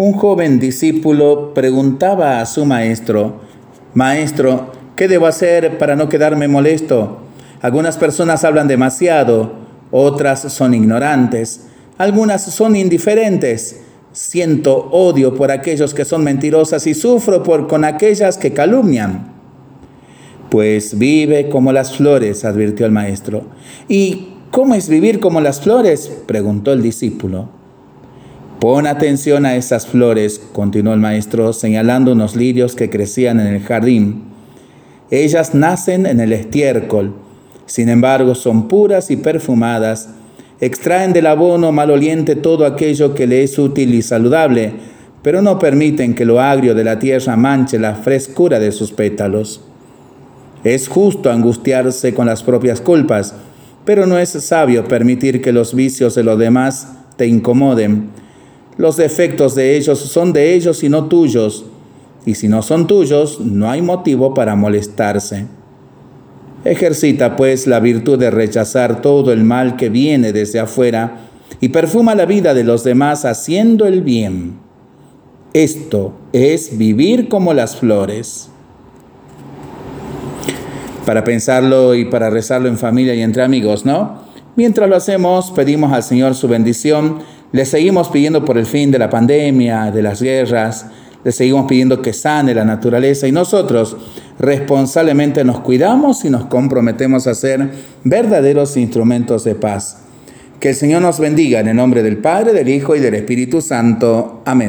Un joven discípulo preguntaba a su maestro, Maestro, ¿qué debo hacer para no quedarme molesto? Algunas personas hablan demasiado, otras son ignorantes, algunas son indiferentes. Siento odio por aquellos que son mentirosas y sufro por con aquellas que calumnian. Pues vive como las flores, advirtió el maestro. ¿Y cómo es vivir como las flores? preguntó el discípulo. Pon atención a esas flores, continuó el maestro, señalando unos lirios que crecían en el jardín. Ellas nacen en el estiércol, sin embargo son puras y perfumadas, extraen del abono maloliente todo aquello que le es útil y saludable, pero no permiten que lo agrio de la tierra manche la frescura de sus pétalos. Es justo angustiarse con las propias culpas, pero no es sabio permitir que los vicios de los demás te incomoden los defectos de ellos son de ellos y no tuyos. Y si no son tuyos, no hay motivo para molestarse. Ejercita pues la virtud de rechazar todo el mal que viene desde afuera y perfuma la vida de los demás haciendo el bien. Esto es vivir como las flores. Para pensarlo y para rezarlo en familia y entre amigos, ¿no? Mientras lo hacemos, pedimos al Señor su bendición le seguimos pidiendo por el fin de la pandemia, de las guerras, le seguimos pidiendo que sane la naturaleza y nosotros responsablemente nos cuidamos y nos comprometemos a ser verdaderos instrumentos de paz. Que el Señor nos bendiga en el nombre del Padre, del Hijo y del Espíritu Santo. Amén.